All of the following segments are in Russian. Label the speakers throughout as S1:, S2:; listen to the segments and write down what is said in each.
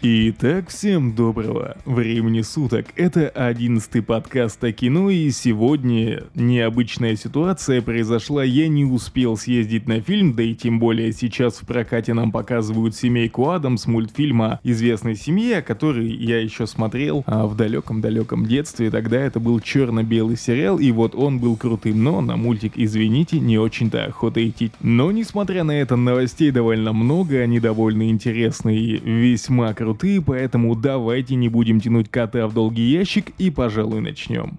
S1: Итак, всем доброго времени суток. Это одиннадцатый подкаст о кино, и сегодня необычная ситуация произошла. Я не успел съездить на фильм, да и тем более сейчас в прокате нам показывают семейку Адамс мультфильма известной семье, который я еще смотрел а в далеком-далеком детстве. Тогда это был черно-белый сериал, и вот он был крутым, но на мультик, извините, не очень-то охота идти. Но несмотря на это, новостей довольно много, они довольно интересные весьма крутые крутые, поэтому давайте не будем тянуть кота в долгий ящик и, пожалуй, начнем.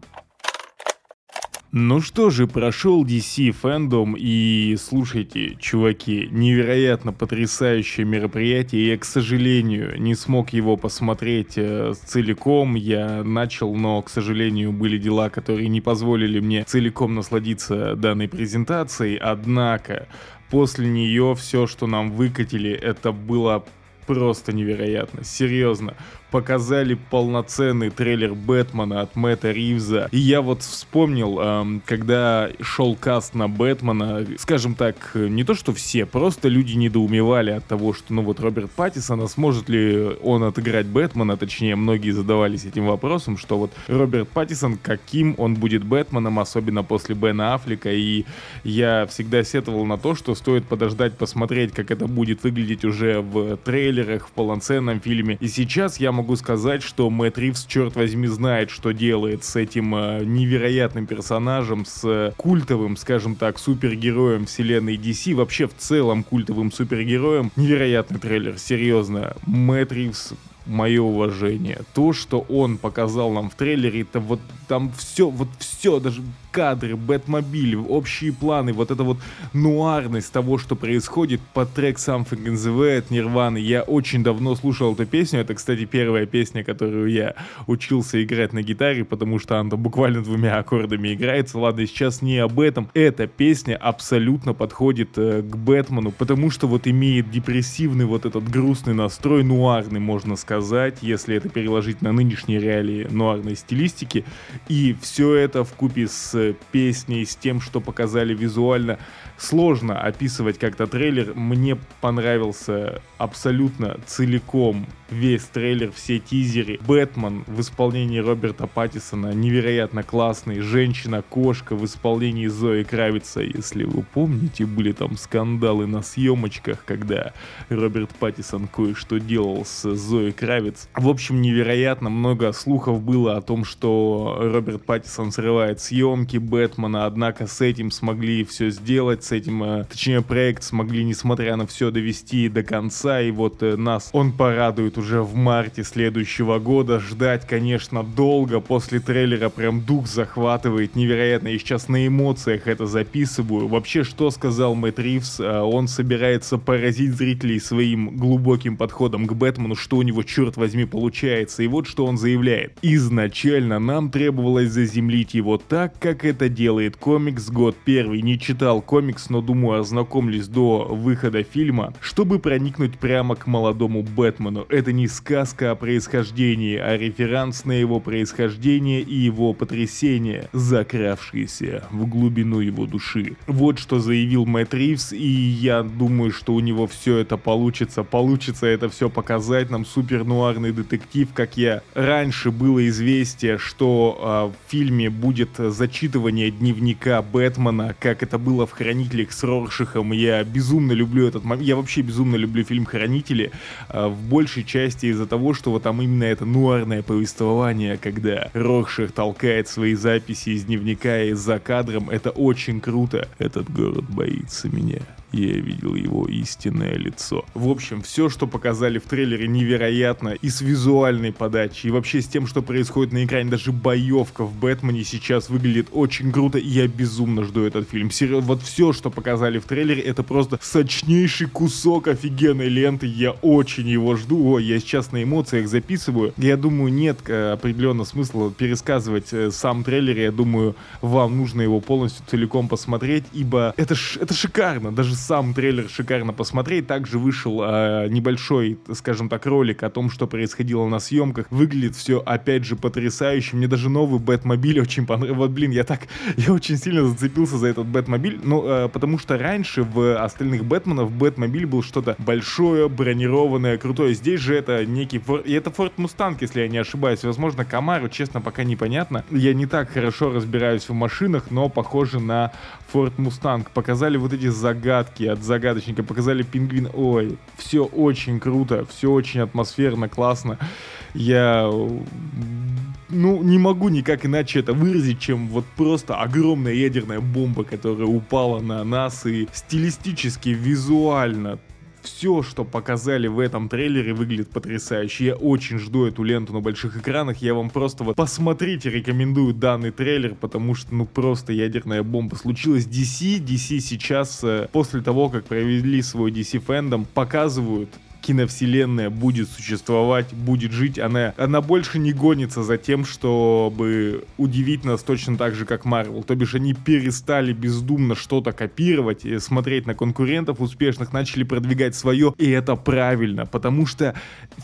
S1: Ну что же, прошел DC фэндом и слушайте, чуваки, невероятно потрясающее мероприятие. Я, к сожалению, не смог его посмотреть э, целиком. Я начал, но, к сожалению, были дела, которые не позволили мне целиком насладиться данной презентацией. Однако, после нее все, что нам выкатили, это было просто невероятно, серьезно показали полноценный трейлер Бэтмена от Мэтта Ривза. И я вот вспомнил, эм, когда шел каст на Бэтмена, скажем так, не то что все, просто люди недоумевали от того, что ну вот Роберт Паттисон, а сможет ли он отыграть Бэтмена, точнее многие задавались этим вопросом, что вот Роберт Паттисон, каким он будет Бэтменом, особенно после Бена Аффлека, и я всегда сетовал на то, что стоит подождать, посмотреть, как это будет выглядеть уже в трейлерах, в полноценном фильме. И сейчас я могу сказать, что Мэтт Ривз, черт возьми, знает, что делает с этим э, невероятным персонажем, с э, культовым, скажем так, супергероем вселенной DC, вообще в целом культовым супергероем. Невероятный трейлер, серьезно. Мэтт Ривз мое уважение. То, что он показал нам в трейлере, это вот там все, вот все, даже кадры, Бэтмобиль, общие планы, вот эта вот нуарность того, что происходит под трек Something in the Way от Нирваны. Я очень давно слушал эту песню, это, кстати, первая песня, которую я учился играть на гитаре, потому что она буквально двумя аккордами играется. Ладно, сейчас не об этом. Эта песня абсолютно подходит э, к Бэтмену, потому что вот имеет депрессивный вот этот грустный настрой, нуарный, можно сказать, если это переложить на нынешние реалии нуарной стилистики. И все это в купе с песней, с тем, что показали визуально, сложно описывать как-то трейлер. Мне понравился абсолютно целиком весь трейлер, все тизеры. Бэтмен в исполнении Роберта Паттисона невероятно классный. Женщина-кошка в исполнении Зои Кравица. Если вы помните, были там скандалы на съемочках, когда Роберт Паттисон кое-что делал с Зоей Кравиц. В общем, невероятно много слухов было о том, что Роберт Паттисон срывает съемки Бэтмена, однако с этим смогли все сделать, с этим, э, точнее, проект смогли, несмотря на все, довести до конца, и вот э, нас он порадует уже в марте следующего года. Ждать, конечно, долго, после трейлера прям дух захватывает, невероятно, я сейчас на эмоциях это записываю. Вообще, что сказал Мэтт Ривз, э, он собирается поразить зрителей своим глубоким подходом к Бэтмену, что у него, черт возьми, получается, и вот что он заявляет. Изначально нам требовалось заземлить его так, как это делает комикс год первый. Не читал комикс но думаю ознакомлюсь до выхода фильма, чтобы проникнуть прямо к молодому Бэтмену. Это не сказка о происхождении, а реферанс на его происхождение и его потрясение, закравшиеся в глубину его души. Вот что заявил Мэтт Ривз, и я думаю, что у него все это получится. Получится это все показать нам супер нуарный детектив, как я раньше было известие, что э, в фильме будет зачитывание дневника Бэтмена, как это было в Хранителях с Роршихом. Я безумно люблю этот момент. Я вообще безумно люблю фильм Хранители. Э, в большей части из-за того, что вот там именно это нуарное повествование, когда Рорших толкает свои записи из дневника и за кадром. Это очень круто. Этот город боится меня я видел его истинное лицо. В общем, все, что показали в трейлере, невероятно. И с визуальной подачей, и вообще с тем, что происходит на экране. Даже боевка в Бэтмене сейчас выглядит очень круто, и я безумно жду этот фильм. Серьезно, вот все, что показали в трейлере, это просто сочнейший кусок офигенной ленты. Я очень его жду. О, я сейчас на эмоциях записываю. Я думаю, нет э, определенного смысла пересказывать э, сам трейлер. Я думаю, вам нужно его полностью целиком посмотреть, ибо это, ш это шикарно. Даже сам трейлер шикарно посмотреть. Также вышел э, небольшой, скажем так, ролик о том, что происходило на съемках. Выглядит все, опять же, потрясающе. Мне даже новый Бэтмобиль очень понравился. Вот, блин, я так, я очень сильно зацепился за этот Бэтмобиль, ну, э, потому что раньше в остальных Бэтменов Бэтмобиль был что-то большое, бронированное, крутое. Здесь же это некий... Фор... И это Форд Мустанг, если я не ошибаюсь. Возможно, Камаро, честно, пока непонятно. Я не так хорошо разбираюсь в машинах, но похоже на Форд Мустанг. Показали вот эти загадки от загадочника, показали пингвин. Ой, все очень круто, все очень атмосферно, классно. Я ну, не могу никак иначе это выразить, чем вот просто огромная ядерная бомба, которая упала на нас и стилистически, визуально все, что показали в этом трейлере, выглядит потрясающе. Я очень жду эту ленту на больших экранах. Я вам просто вот посмотрите, рекомендую данный трейлер, потому что, ну, просто ядерная бомба. Случилась DC. DC сейчас, э, после того, как провели свой DC фэндом, показывают киновселенная будет существовать, будет жить, она, она больше не гонится за тем, чтобы удивить нас точно так же, как Марвел. То бишь они перестали бездумно что-то копировать, и смотреть на конкурентов успешных, начали продвигать свое, и это правильно, потому что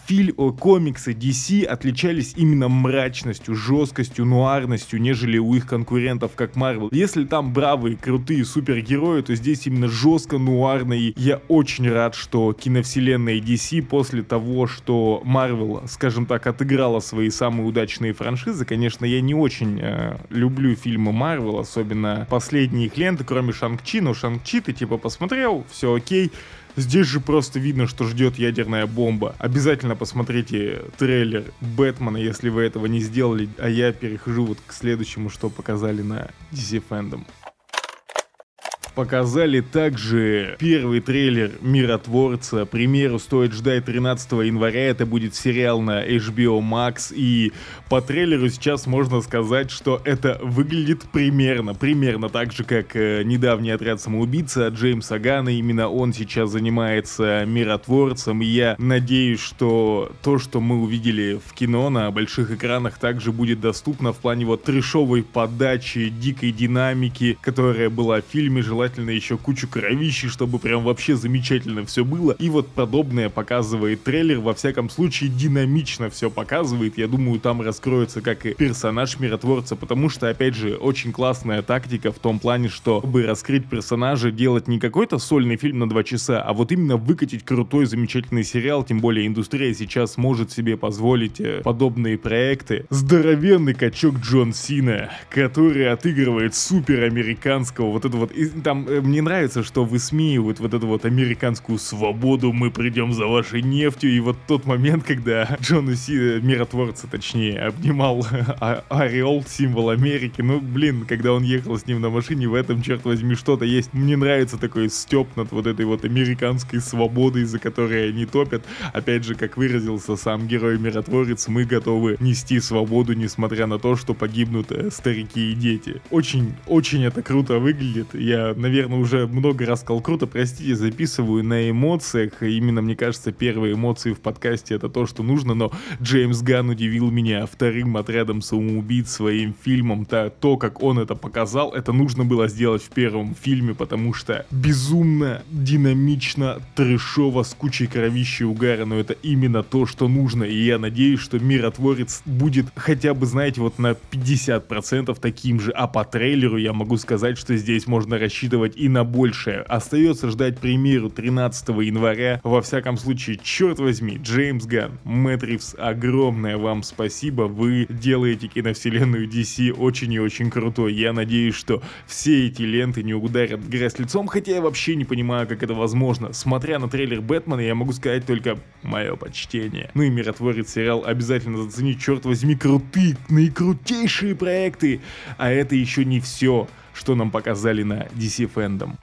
S1: фильм, комиксы DC отличались именно мрачностью, жесткостью, нуарностью, нежели у их конкурентов, как Марвел. Если там бравые, крутые супергерои, то здесь именно жестко, нуарно, и я очень рад, что киновселенная DC после того, что Marvel, скажем так, отыграла свои самые удачные франшизы. Конечно, я не очень э, люблю фильмы Marvel, особенно последние их ленты, кроме Шанг-Чи. Но Шанг-Чи ты типа посмотрел, все окей. Здесь же просто видно, что ждет ядерная бомба. Обязательно посмотрите трейлер Бэтмена, если вы этого не сделали. А я перехожу вот к следующему, что показали на DC Fandom. Показали также первый трейлер Миротворца. Примеру стоит ждать 13 января. Это будет сериал на HBO Max. И по трейлеру сейчас можно сказать, что это выглядит примерно, примерно так же, как э, недавний отряд самоубийца от Джеймса Гана. Именно он сейчас занимается Миротворцем. И я надеюсь, что то, что мы увидели в кино на больших экранах, также будет доступно в плане вот трешовой подачи, дикой динамики, которая была в фильме. Желательно желательно еще кучу кровищи, чтобы прям вообще замечательно все было. И вот подобное показывает трейлер, во всяком случае динамично все показывает. Я думаю, там раскроется как и персонаж миротворца, потому что, опять же, очень классная тактика в том плане, что чтобы раскрыть персонажа, делать не какой-то сольный фильм на два часа, а вот именно выкатить крутой, замечательный сериал, тем более индустрия сейчас может себе позволить э, подобные проекты. Здоровенный качок Джон Сина, который отыгрывает супер американского, вот это вот, там там э, мне нравится, что высмеивают вот эту вот американскую свободу, мы придем за вашей нефтью, и вот тот момент, когда Джон Уси, э, миротворца точнее, обнимал а, ореол, символ Америки, ну блин, когда он ехал с ним на машине, в этом, черт возьми, что-то есть. Мне нравится такой степ над вот этой вот американской свободой, за которой они топят. Опять же, как выразился сам герой-миротворец, мы готовы нести свободу, несмотря на то, что погибнут э, старики и дети. Очень, очень это круто выглядит. Я наверное, уже много раз сказал круто, простите, записываю на эмоциях. Именно, мне кажется, первые эмоции в подкасте это то, что нужно, но Джеймс Ганн удивил меня вторым отрядом самоубийц своим фильмом. То, то, как он это показал, это нужно было сделать в первом фильме, потому что безумно, динамично, трешово, с кучей кровищи и угара, но это именно то, что нужно, и я надеюсь, что Миротворец будет хотя бы, знаете, вот на 50% таким же, а по трейлеру я могу сказать, что здесь можно рассчитывать рассчитывать и на большее. Остается ждать премьеру 13 января. Во всяком случае, черт возьми, Джеймс Ган, Мэтт Ривз, огромное вам спасибо. Вы делаете киновселенную DC очень и очень крутой. Я надеюсь, что все эти ленты не ударят грязь лицом, хотя я вообще не понимаю, как это возможно. Смотря на трейлер Бэтмена, я могу сказать только мое почтение. Ну и миротворец сериал обязательно заценить, черт возьми, крутые, наикрутейшие проекты. А это еще не все что нам показали на DC Fandom.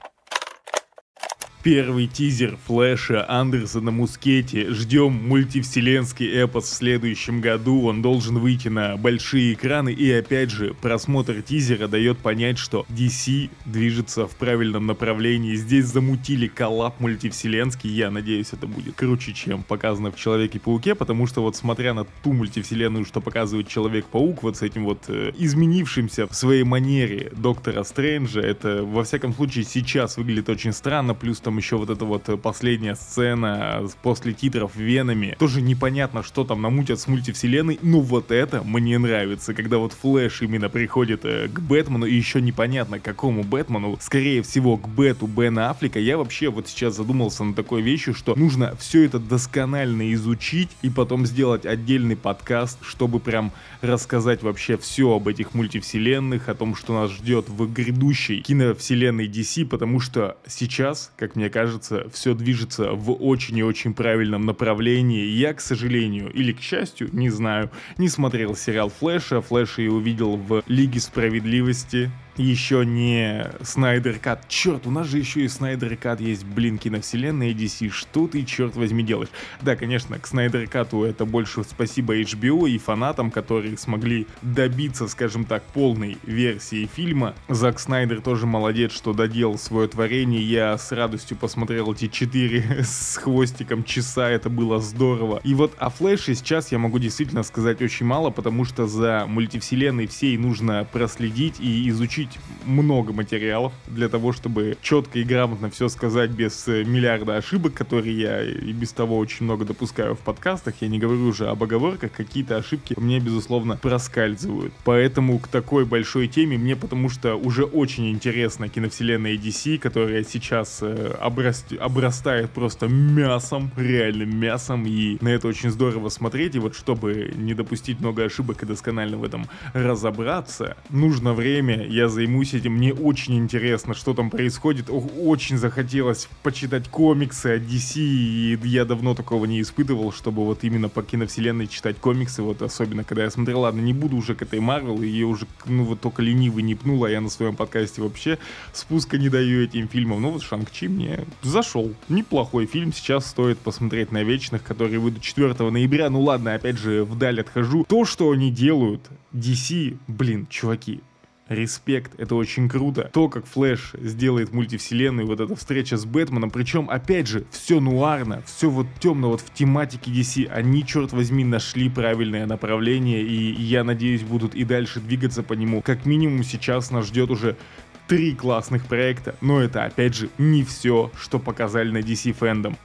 S1: Первый тизер Флэша Андерсона Мускетти. Ждем мультивселенский эпос в следующем году. Он должен выйти на большие экраны. И опять же, просмотр тизера дает понять, что DC движется в правильном направлении. Здесь замутили коллап мультивселенский. Я надеюсь, это будет круче, чем показано в Человеке-пауке. Потому что вот смотря на ту мультивселенную, что показывает Человек-паук, вот с этим вот э, изменившимся в своей манере Доктора Стрэнджа, это во всяком случае сейчас выглядит очень странно. Плюс там потом еще вот эта вот последняя сцена после титров Венами. Тоже непонятно, что там намутят с мультивселенной, но вот это мне нравится, когда вот Флэш именно приходит э, к Бэтмену, и еще непонятно, к какому Бэтмену, скорее всего, к Бэту Бена Аффлека. Я вообще вот сейчас задумался на такой вещи, что нужно все это досконально изучить и потом сделать отдельный подкаст, чтобы прям рассказать вообще все об этих мультивселенных, о том, что нас ждет в грядущей киновселенной DC, потому что сейчас, как мне кажется, все движется в очень и очень правильном направлении. Я, к сожалению, или к счастью, не знаю, не смотрел сериал Флэша. Флэша я увидел в Лиге Справедливости еще не Снайдер Кат. Черт, у нас же еще и Снайдер Кат есть, блин, киновселенная DC. Что ты, черт возьми, делаешь? Да, конечно, к Снайдер Кату это больше спасибо HBO и фанатам, которые смогли добиться, скажем так, полной версии фильма. Зак Снайдер тоже молодец, что доделал свое творение. Я с радостью посмотрел эти четыре с хвостиком часа, это было здорово. И вот о Флэше сейчас я могу действительно сказать очень мало, потому что за мультивселенной всей нужно проследить и изучить изучить много материалов для того, чтобы четко и грамотно все сказать без э, миллиарда ошибок, которые я и без того очень много допускаю в подкастах. Я не говорю уже об оговорках, какие-то ошибки мне, безусловно, проскальзывают. Поэтому к такой большой теме мне потому что уже очень интересна киновселенная DC, которая сейчас э, обраст... обрастает просто мясом, реальным мясом, и на это очень здорово смотреть. И вот чтобы не допустить много ошибок и досконально в этом разобраться, нужно время. Я займусь этим. Мне очень интересно, что там происходит. Очень захотелось почитать комиксы о DC, и я давно такого не испытывал, чтобы вот именно по киновселенной читать комиксы, вот особенно когда я смотрел, ладно, не буду уже к этой Марвел, ее уже, ну вот только ленивый не пнул, а я на своем подкасте вообще спуска не даю этим фильмам. Ну вот Шанг-Чи мне зашел. Неплохой фильм, сейчас стоит посмотреть на Вечных, которые выйдут 4 ноября. Ну ладно, опять же, вдаль отхожу. То, что они делают, DC, блин, чуваки, респект, это очень круто. То, как Флэш сделает мультивселенную, вот эта встреча с Бэтменом, причем, опять же, все нуарно, все вот темно, вот в тематике DC, они, черт возьми, нашли правильное направление, и я надеюсь, будут и дальше двигаться по нему. Как минимум сейчас нас ждет уже три классных проекта, но это, опять же, не все, что показали на DC Fandom.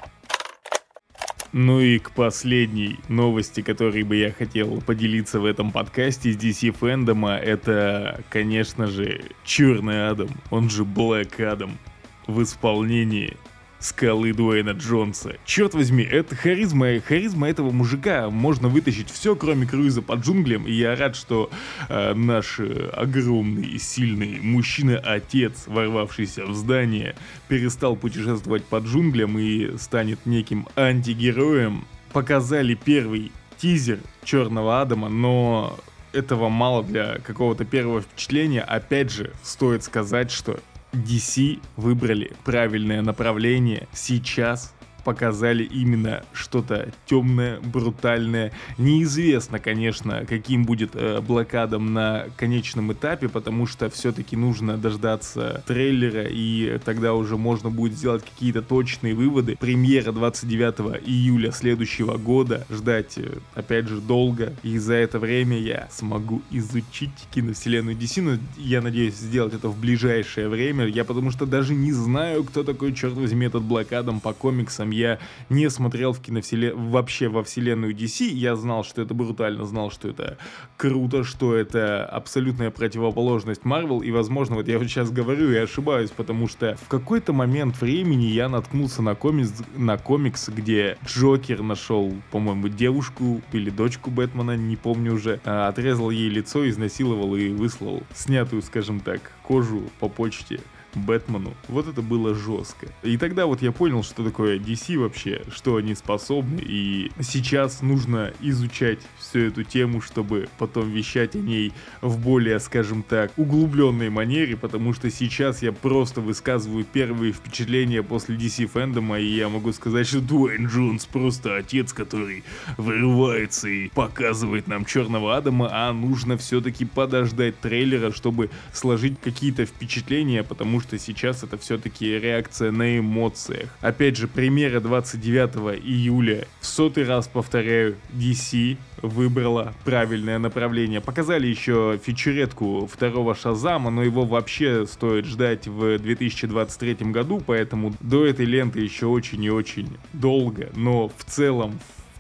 S1: Ну и к последней новости, которой бы я хотел поделиться в этом подкасте из DC фэндома, это, конечно же, Черный Адам, он же Блэк Адам, в исполнении скалы Дуэйна Джонса. Черт возьми, это харизма, харизма этого мужика. Можно вытащить все, кроме круиза по джунглям. И я рад, что э, наш э, огромный и сильный мужчина-отец, ворвавшийся в здание, перестал путешествовать по джунглям и станет неким антигероем. Показали первый тизер Черного Адама, но этого мало для какого-то первого впечатления. Опять же, стоит сказать, что DC выбрали правильное направление сейчас показали именно что-то темное, брутальное. Неизвестно, конечно, каким будет э, блокадом на конечном этапе, потому что все-таки нужно дождаться трейлера, и тогда уже можно будет сделать какие-то точные выводы. Премьера 29 июля следующего года. Ждать, э, опять же, долго. И за это время я смогу изучить киновселенную DC, но я надеюсь сделать это в ближайшее время. Я потому что даже не знаю, кто такой, черт возьми, этот блокадом по комиксам я не смотрел в киновселен... вообще во вселенную DC, я знал, что это брутально, знал, что это круто, что это абсолютная противоположность Марвел, и, возможно, вот я вот сейчас говорю и ошибаюсь, потому что в какой-то момент времени я наткнулся на комикс, на комикс, где Джокер нашел, по-моему, девушку или дочку Бэтмена, не помню уже, а, отрезал ей лицо, изнасиловал и выслал снятую, скажем так, кожу по почте Бэтмену. Вот это было жестко. И тогда вот я понял, что такое DC вообще, что они способны, и сейчас нужно изучать всю эту тему, чтобы потом вещать о ней в более, скажем так, углубленной манере, потому что сейчас я просто высказываю первые впечатления после DC фэндома, и я могу сказать, что Дуэйн Джонс просто отец, который вырывается и показывает нам Черного Адама, а нужно все-таки подождать трейлера, чтобы сложить какие-то впечатления, потому что сейчас это все-таки реакция на эмоциях. Опять же, примеры 29 июля. В сотый раз повторяю, DC выбрала правильное направление. Показали еще фичеретку второго Шазама, но его вообще стоит ждать в 2023 году, поэтому до этой ленты еще очень и очень долго. Но в целом,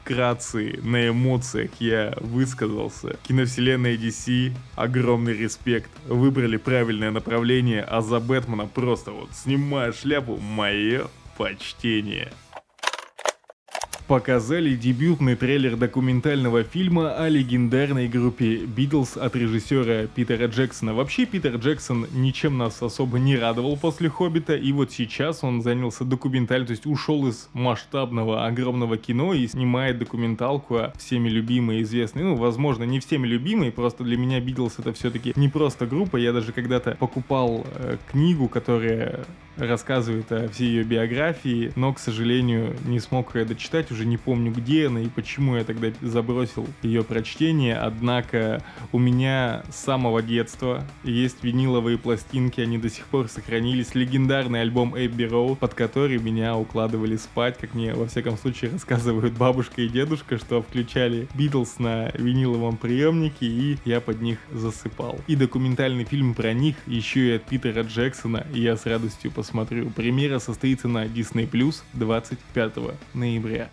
S1: вкратце, на эмоциях я высказался. Киновселенная DC, огромный респект. Выбрали правильное направление, а за Бэтмена просто вот снимая шляпу, мое почтение показали дебютный трейлер документального фильма о легендарной группе Битлз от режиссера Питера Джексона. Вообще Питер Джексон ничем нас особо не радовал после Хоббита, и вот сейчас он занялся документальным, то есть ушел из масштабного огромного кино и снимает документалку о всеми любимой и известной, ну, возможно, не всеми любимой, просто для меня Битлз это все-таки не просто группа, я даже когда-то покупал э, книгу, которая рассказывает о всей ее биографии, но, к сожалению, не смог ее дочитать, уже не помню где она и почему я тогда забросил ее прочтение, однако у меня с самого детства есть виниловые пластинки, они до сих пор сохранились, легендарный альбом Эбби Роу, под который меня укладывали спать, как мне во всяком случае рассказывают бабушка и дедушка, что включали Битлз на виниловом приемнике и я под них засыпал. И документальный фильм про них еще и от Питера Джексона, и я с радостью посмотрю. Премьера состоится на Disney Plus 25 ноября.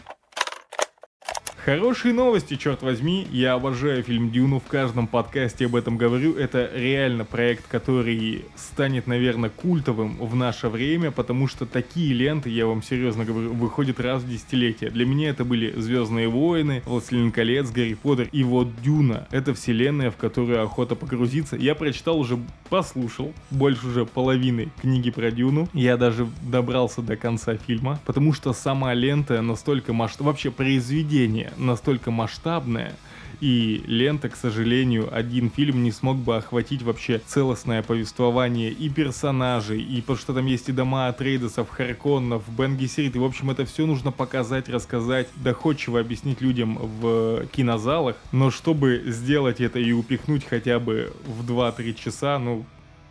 S1: Хорошие новости, черт возьми. Я обожаю фильм Дюну, в каждом подкасте об этом говорю. Это реально проект, который станет, наверное, культовым в наше время, потому что такие ленты, я вам серьезно говорю, выходят раз в десятилетие. Для меня это были Звездные войны, Властелин колец, Гарри Поттер и вот Дюна. Это вселенная, в которую охота погрузиться. Я прочитал уже, послушал, больше уже половины книги про Дюну. Я даже добрался до конца фильма, потому что сама лента настолько масштабная, вообще произведение настолько масштабная, и лента, к сожалению, один фильм не смог бы охватить вообще целостное повествование и персонажей, и потому что там есть и дома Атрейдесов, Харконнов, Бен Гессерит, и в общем это все нужно показать, рассказать, доходчиво объяснить людям в кинозалах, но чтобы сделать это и упихнуть хотя бы в 2-3 часа, ну,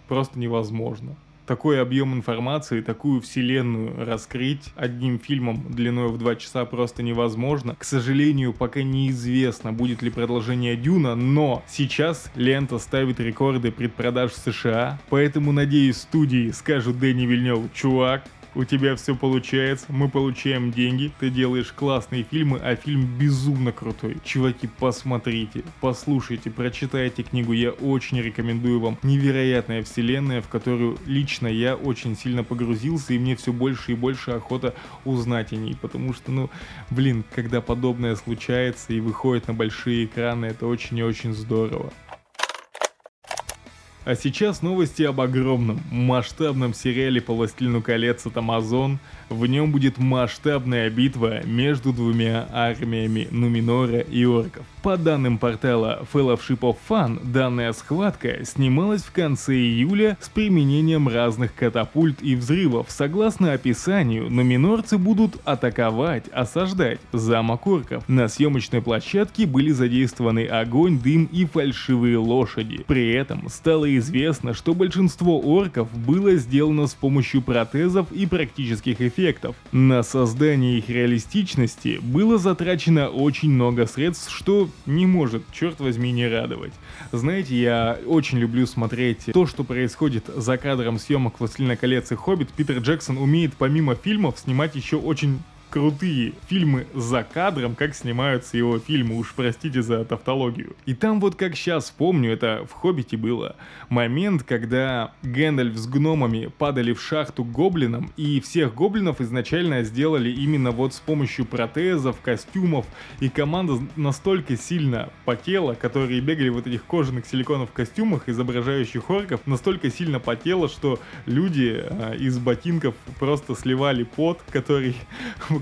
S1: просто невозможно такой объем информации, такую вселенную раскрыть одним фильмом длиной в два часа просто невозможно. К сожалению, пока неизвестно, будет ли продолжение Дюна, но сейчас лента ставит рекорды предпродаж в США, поэтому, надеюсь, студии скажут Дэнни Вильнев, чувак, у тебя все получается, мы получаем деньги, ты делаешь классные фильмы, а фильм безумно крутой. Чуваки, посмотрите, послушайте, прочитайте книгу, я очень рекомендую вам. Невероятная вселенная, в которую лично я очень сильно погрузился, и мне все больше и больше охота узнать о ней, потому что, ну, блин, когда подобное случается и выходит на большие экраны, это очень и очень здорово. А сейчас новости об огромном, масштабном сериале по «Властелину колец» от Amazon. В нем будет масштабная битва между двумя армиями Нуминора и Орков. По данным портала Fellowship of Fun, данная схватка снималась в конце июля с применением разных катапульт и взрывов. Согласно описанию, нуминорцы будут атаковать, осаждать замок орков. На съемочной площадке были задействованы огонь, дым и фальшивые лошади. При этом стало известно, что большинство орков было сделано с помощью протезов и практических эффектов. На создание их реалистичности было затрачено очень много средств, что не может, черт возьми, не радовать. Знаете, я очень люблю смотреть то, что происходит за кадром съемок «Властелина колец» и «Хоббит». Питер Джексон умеет помимо фильмов снимать еще очень крутые фильмы за кадром, как снимаются его фильмы, уж простите за тавтологию. И там вот как сейчас помню, это в «Хоббите» было, момент, когда Гэндальф с гномами падали в шахту гоблинам, и всех гоблинов изначально сделали именно вот с помощью протезов, костюмов, и команда настолько сильно потела, которые бегали в вот этих кожаных силиконов костюмах, изображающих орков, настолько сильно потела, что люди э, из ботинков просто сливали пот, который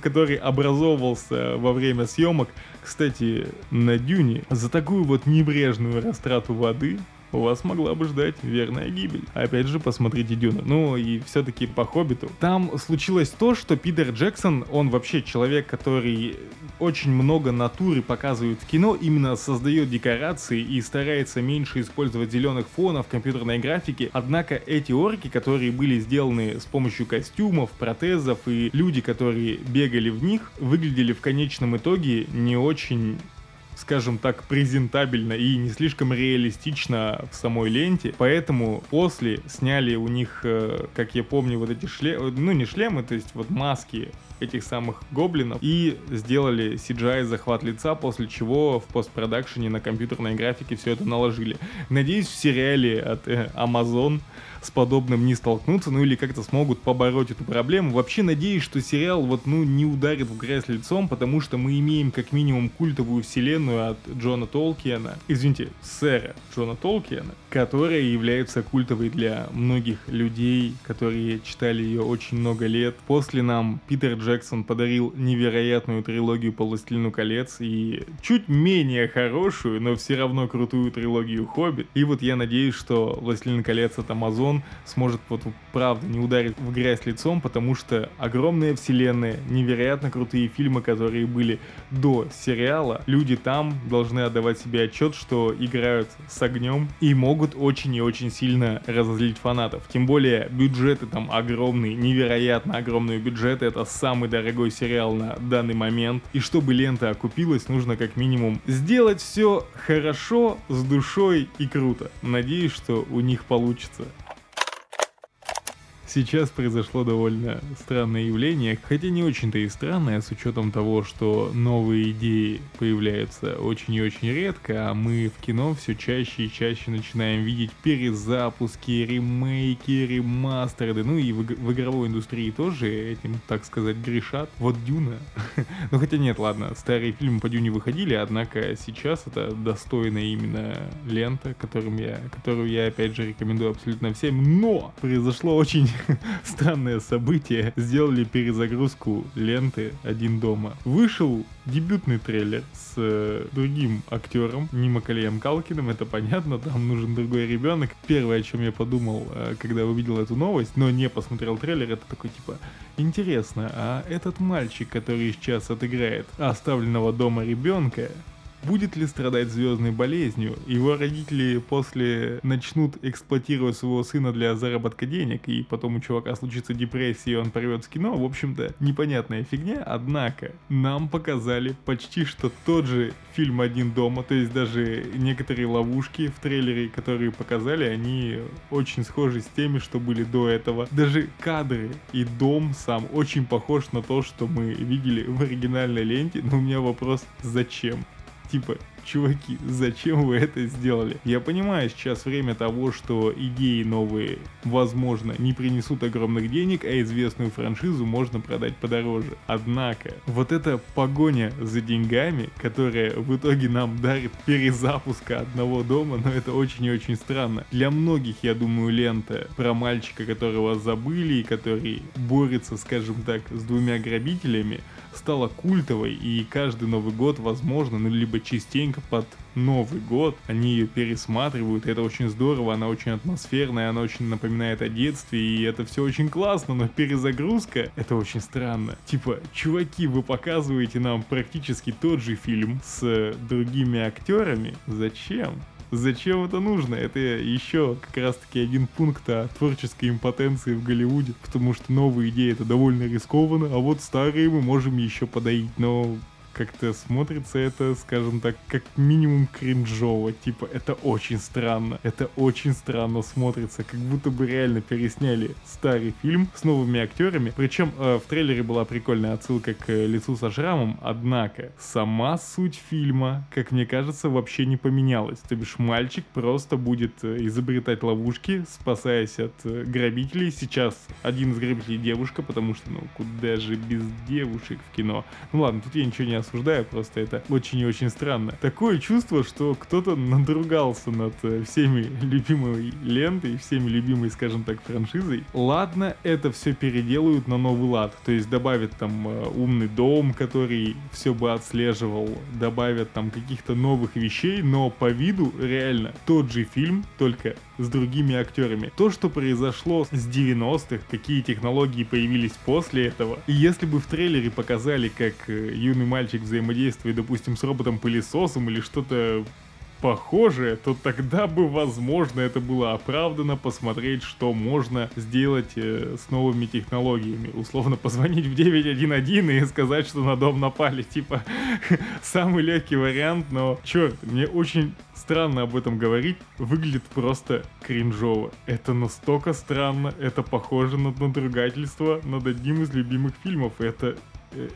S1: который образовывался во время съемок. Кстати, на Дюне за такую вот небрежную растрату воды вас могла бы ждать верная гибель. Опять же, посмотрите Дюна. Ну и все-таки по Хоббиту. Там случилось то, что Питер Джексон, он вообще человек, который очень много натуры показывает в кино, именно создает декорации и старается меньше использовать зеленых фонов, компьютерной графики. Однако эти орки, которые были сделаны с помощью костюмов, протезов и люди, которые бегали в них, выглядели в конечном итоге не очень скажем так, презентабельно и не слишком реалистично в самой ленте. Поэтому после сняли у них, э, как я помню, вот эти шлемы, ну не шлемы, то есть вот маски этих самых гоблинов и сделали CGI захват лица, после чего в постпродакшене на компьютерной графике все это наложили. Надеюсь, в сериале от э, Amazon с подобным не столкнутся, ну или как-то смогут побороть эту проблему. Вообще надеюсь, что сериал вот ну не ударит в грязь лицом, потому что мы имеем как минимум культовую вселенную от Джона Толкиена, извините, сэра Джона Толкиена, которая является культовой для многих людей, которые читали ее очень много лет. После нам Питер Джексон подарил невероятную трилогию по «Властелину колец» и чуть менее хорошую, но все равно крутую трилогию «Хоббит». И вот я надеюсь, что «Властелин колец» от Amazon он сможет вот правда не ударить в грязь лицом, потому что огромная вселенная, невероятно крутые фильмы, которые были до сериала, люди там должны отдавать себе отчет, что играют с огнем и могут очень и очень сильно разозлить фанатов. Тем более бюджеты там огромные, невероятно огромные бюджеты, это самый дорогой сериал на данный момент. И чтобы лента окупилась, нужно как минимум сделать все хорошо, с душой и круто. Надеюсь, что у них получится. Сейчас произошло довольно странное явление, хотя не очень-то и странное, с учетом того, что новые идеи появляются очень и очень редко, а мы в кино все чаще и чаще начинаем видеть перезапуски, ремейки, ремастеры, ну и в, в игровой индустрии тоже этим, так сказать, грешат. Вот Дюна. ну хотя нет, ладно, старые фильмы по Дюне выходили, однако сейчас это достойная именно лента, которым я, которую я опять же рекомендую абсолютно всем, но произошло очень странное событие. Сделали перезагрузку ленты «Один дома». Вышел дебютный трейлер с э, другим актером, не Макалеем Калкиным, это понятно, там нужен другой ребенок. Первое, о чем я подумал, э, когда увидел эту новость, но не посмотрел трейлер, это такой типа, интересно, а этот мальчик, который сейчас отыграет оставленного дома ребенка, Будет ли страдать звездной болезнью? Его родители после начнут эксплуатировать своего сына для заработка денег, и потом у чувака случится депрессия, и он порвет с кино. В общем-то, непонятная фигня, однако нам показали почти что тот же фильм «Один дома», то есть даже некоторые ловушки в трейлере, которые показали, они очень схожи с теми, что были до этого. Даже кадры и дом сам очень похож на то, что мы видели в оригинальной ленте, но у меня вопрос «Зачем?» Типа, чуваки, зачем вы это сделали? Я понимаю сейчас время того, что идеи новые, возможно, не принесут огромных денег, а известную франшизу можно продать подороже. Однако, вот эта погоня за деньгами, которая в итоге нам дарит перезапуска одного дома, но ну, это очень и очень странно. Для многих, я думаю, лента про мальчика, которого забыли и который борется, скажем так, с двумя грабителями, стала культовой, и каждый Новый год, возможно, ну либо частенько под Новый год они ее пересматривают, и это очень здорово, она очень атмосферная, она очень напоминает о детстве, и это все очень классно, но перезагрузка, это очень странно. Типа, чуваки, вы показываете нам практически тот же фильм с другими актерами, зачем? Зачем это нужно? Это еще как раз таки один пункт о творческой импотенции в Голливуде, потому что новые идеи это довольно рискованно, а вот старые мы можем еще подоить, но как-то смотрится это, скажем так, как минимум кринжово. Типа, это очень странно. Это очень странно смотрится, как будто бы реально пересняли старый фильм с новыми актерами. Причем э, в трейлере была прикольная отсылка к лицу со шрамом, однако сама суть фильма, как мне кажется, вообще не поменялась. То бишь мальчик просто будет э, изобретать ловушки, спасаясь от э, грабителей. Сейчас один из грабителей девушка, потому что, ну, куда же без девушек в кино. Ну ладно, тут я ничего не осуждаю, просто это очень и очень странно. Такое чувство, что кто-то надругался над э, всеми любимой лентой, всеми любимой, скажем так, франшизой. Ладно, это все переделают на новый лад, то есть добавят там э, умный дом, который все бы отслеживал, добавят там каких-то новых вещей, но по виду реально тот же фильм, только с другими актерами. То, что произошло с 90-х, какие технологии появились после этого, и если бы в трейлере показали, как э, юный мальчик взаимодействует, допустим, с роботом-пылесосом или что-то похожее, то тогда бы, возможно, это было оправдано посмотреть, что можно сделать э, с новыми технологиями. Условно позвонить в 911 и сказать, что на дом напали. Типа, самый легкий вариант, но, черт, мне очень странно об этом говорить. Выглядит просто кринжово. Это настолько странно, это похоже на надругательство над одним из любимых фильмов. Это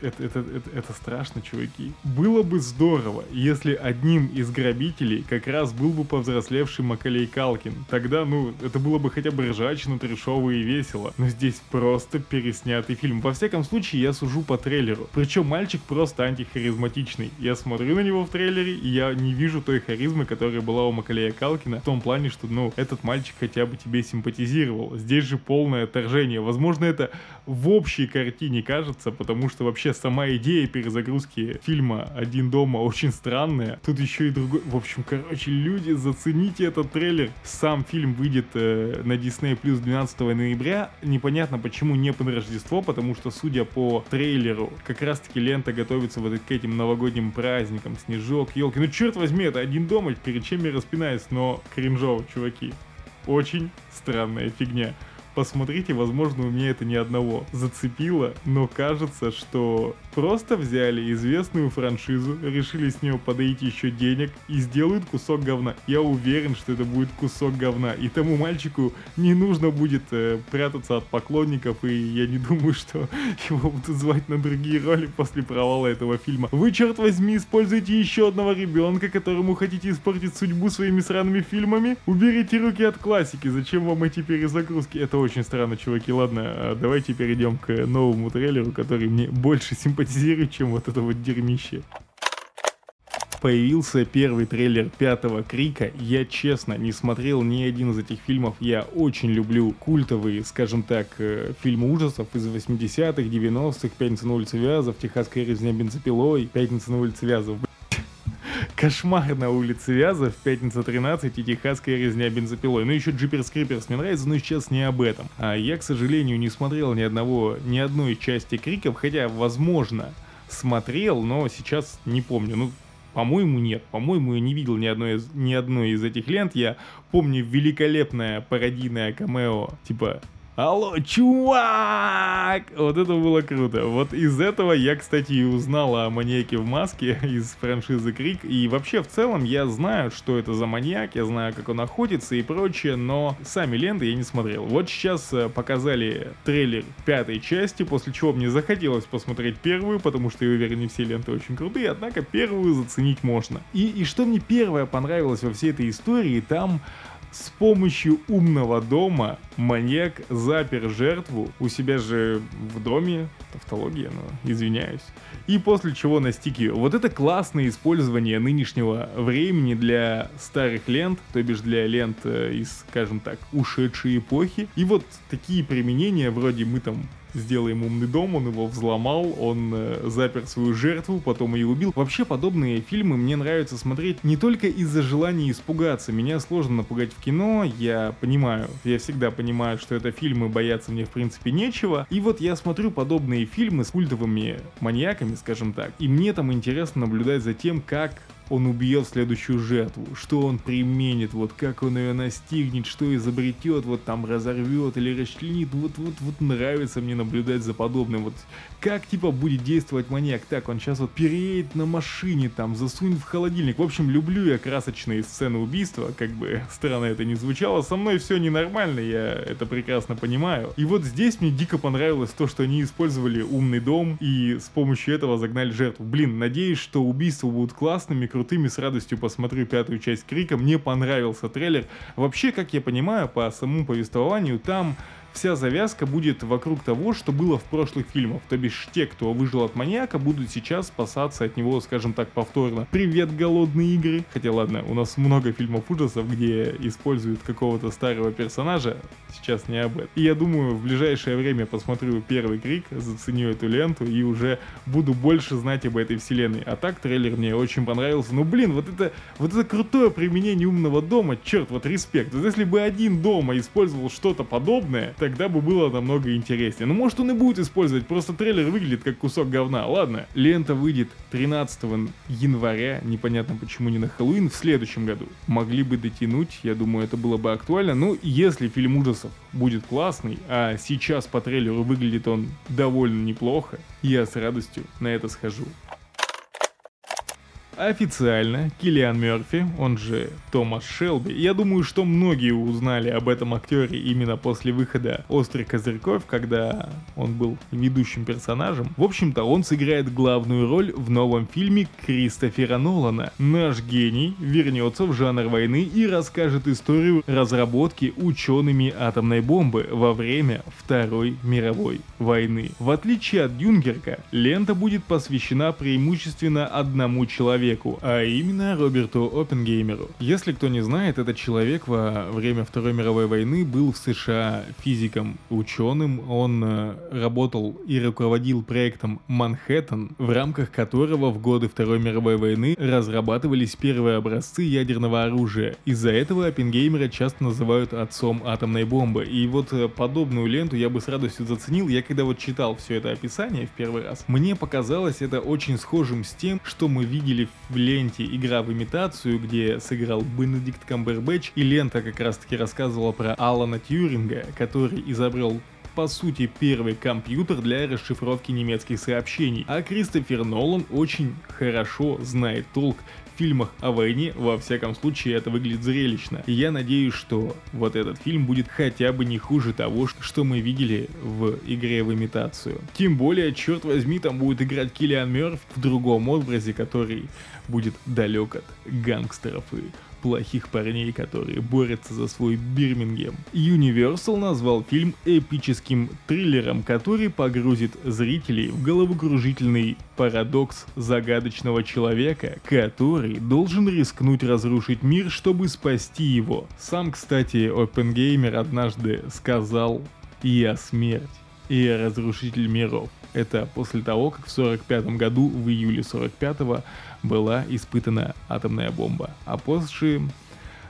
S1: это, это, это, это страшно, чуваки. Было бы здорово, если одним из грабителей как раз был бы повзрослевший Макалей Калкин. Тогда, ну, это было бы хотя бы ржачно, трешово и весело. Но здесь просто переснятый фильм. Во всяком случае, я сужу по трейлеру. Причем мальчик просто антихаризматичный. Я смотрю на него в трейлере, и я не вижу той харизмы, которая была у Макалея Калкина. В том плане, что, ну, этот мальчик хотя бы тебе симпатизировал. Здесь же полное отторжение. Возможно, это в общей картине кажется, потому что вообще сама идея перезагрузки фильма «Один дома» очень странная. Тут еще и другой... В общем, короче, люди, зацените этот трейлер. Сам фильм выйдет э, на Disney Plus 12 ноября. Непонятно, почему не под Рождество, потому что, судя по трейлеру, как раз-таки лента готовится вот к этим новогодним праздникам. Снежок, елки. Ну, черт возьми, это «Один дома», перед чем я распинаюсь, но кринжово, чуваки. Очень странная фигня посмотрите, возможно, у меня это ни одного зацепило, но кажется, что просто взяли известную франшизу, решили с нее подоить еще денег и сделают кусок говна. Я уверен, что это будет кусок говна, и тому мальчику не нужно будет э, прятаться от поклонников, и я не думаю, что его будут звать на другие роли после провала этого фильма. Вы, черт возьми, используете еще одного ребенка, которому хотите испортить судьбу своими сраными фильмами? Уберите руки от классики, зачем вам эти перезагрузки? Это очень странно, чуваки. Ладно, а давайте перейдем к новому трейлеру, который мне больше симпатизирует, чем вот это вот дерьмище появился первый трейлер пятого Крика. Я честно не смотрел ни один из этих фильмов. Я очень люблю культовые, скажем так, э, фильмы ужасов из 80-х, 90-х, «Пятница на улице Вязов», «Техасская резня бензопилой», «Пятница на улице Вязов». Кошмар на улице Вязов, Пятница 13 и Техасская резня бензопилой. Ну еще Джиперс Криперс мне нравится, но сейчас не об этом. А я, к сожалению, не смотрел ни одного, ни одной части Криков, хотя, возможно, смотрел, но сейчас не помню. Ну, по-моему, нет. По-моему, я не видел ни одной, из, ни одной из этих лент. Я помню великолепное пародийное камео, типа Алло, чувак! Вот это было круто. Вот из этого я, кстати, и узнал о маньяке в маске из франшизы Крик. И вообще, в целом, я знаю, что это за маньяк, я знаю, как он охотится и прочее, но сами ленты я не смотрел. Вот сейчас э, показали трейлер пятой части, после чего мне захотелось посмотреть первую, потому что я уверен, не все ленты очень крутые, однако первую заценить можно. И, и что мне первое понравилось во всей этой истории, там с помощью умного дома маньяк запер жертву у себя же в доме, тавтология, но извиняюсь, и после чего настиг ее. Вот это классное использование нынешнего времени для старых лент, то бишь для лент э, из, скажем так, ушедшей эпохи. И вот такие применения, вроде мы там сделаем умный дом, он его взломал, он э, запер свою жертву, потом ее убил. Вообще подобные фильмы мне нравится смотреть не только из-за желания испугаться. Меня сложно напугать в кино, я понимаю, я всегда понимаю, что это фильмы, бояться мне в принципе нечего. И вот я смотрю подобные фильмы с культовыми маньяками, скажем так, и мне там интересно наблюдать за тем, как он убьет следующую жертву, что он применит, вот как он ее настигнет, что изобретет, вот там разорвет или расчленит, вот, вот, вот нравится мне наблюдать за подобным, вот как типа будет действовать маньяк, так он сейчас вот переедет на машине, там засунет в холодильник, в общем люблю я красочные сцены убийства, как бы странно это не звучало, со мной все ненормально, я это прекрасно понимаю, и вот здесь мне дико понравилось то, что они использовали умный дом и с помощью этого загнали жертву, блин, надеюсь, что убийства будут классными, крутыми, с радостью посмотрю пятую часть Крика. Мне понравился трейлер. Вообще, как я понимаю, по самому повествованию, там вся завязка будет вокруг того, что было в прошлых фильмах. То бишь те, кто выжил от маньяка, будут сейчас спасаться от него, скажем так, повторно. Привет, голодные игры. Хотя ладно, у нас много фильмов ужасов, где используют какого-то старого персонажа. Сейчас не об этом. И я думаю, в ближайшее время посмотрю первый крик, заценю эту ленту и уже буду больше знать об этой вселенной. А так трейлер мне очень понравился. Ну блин, вот это, вот это крутое применение умного дома, черт, вот респект. Вот если бы один дома использовал что-то подобное, тогда бы было намного интереснее. Ну может он и будет использовать, просто трейлер выглядит как кусок говна. Ладно, лента выйдет 13 января, непонятно почему не на Хэллоуин, в следующем году. Могли бы дотянуть, я думаю, это было бы актуально. Ну, если фильм ужасов будет классный, а сейчас по трейлеру выглядит он довольно неплохо, я с радостью на это схожу. Официально Киллиан Мерфи, он же Томас Шелби, я думаю, что многие узнали об этом актере именно после выхода «Острых козырьков», когда он был ведущим персонажем. В общем-то, он сыграет главную роль в новом фильме Кристофера Нолана. Наш гений вернется в жанр войны и расскажет историю разработки учеными атомной бомбы во время Второй мировой войны. В отличие от Дюнкерка, лента будет посвящена преимущественно одному человеку человеку, а именно Роберту Оппенгеймеру. Если кто не знает, этот человек во время Второй мировой войны был в США физиком, ученым. Он э, работал и руководил проектом Манхэттен, в рамках которого в годы Второй мировой войны разрабатывались первые образцы ядерного оружия. Из-за этого Оппенгеймера часто называют отцом атомной бомбы. И вот э, подобную ленту я бы с радостью заценил. Я когда вот читал все это описание в первый раз, мне показалось это очень схожим с тем, что мы видели в ленте «Игра в имитацию», где сыграл Бенедикт Камбербэтч, и лента как раз таки рассказывала про Алана Тьюринга, который изобрел по сути первый компьютер для расшифровки немецких сообщений, а Кристофер Нолан очень хорошо знает толк в фильмах о войне, во всяком случае это выглядит зрелищно. И я надеюсь, что вот этот фильм будет хотя бы не хуже того, что мы видели в игре в имитацию. Тем более, черт возьми, там будет играть Киллиан Мерф в другом образе, который будет далек от гангстеров и плохих парней, которые борются за свой Бирмингем. Universal назвал фильм эпическим триллером, который погрузит зрителей в головокружительный парадокс загадочного человека, который должен рискнуть разрушить мир, чтобы спасти его. Сам, кстати, Опенгеймер однажды сказал «Я смерть, и я разрушитель миров». Это после того, как в 45 году, в июле 45 была испытана атомная бомба. А позже...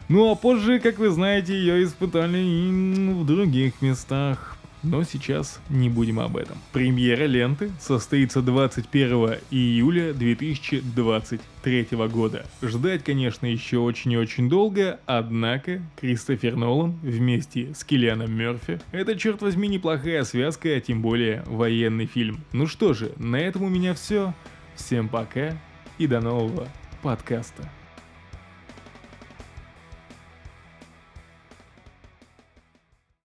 S1: Ну а позже, как вы знаете, ее испытали и в других местах. Но сейчас не будем об этом. Премьера ленты состоится 21 июля 2023 года. Ждать, конечно, еще очень и очень долго, однако Кристофер Нолан вместе с Киллианом Мерфи — это, черт возьми, неплохая связка, а тем более военный фильм. Ну что же, на этом у меня все. Всем пока и до нового подкаста.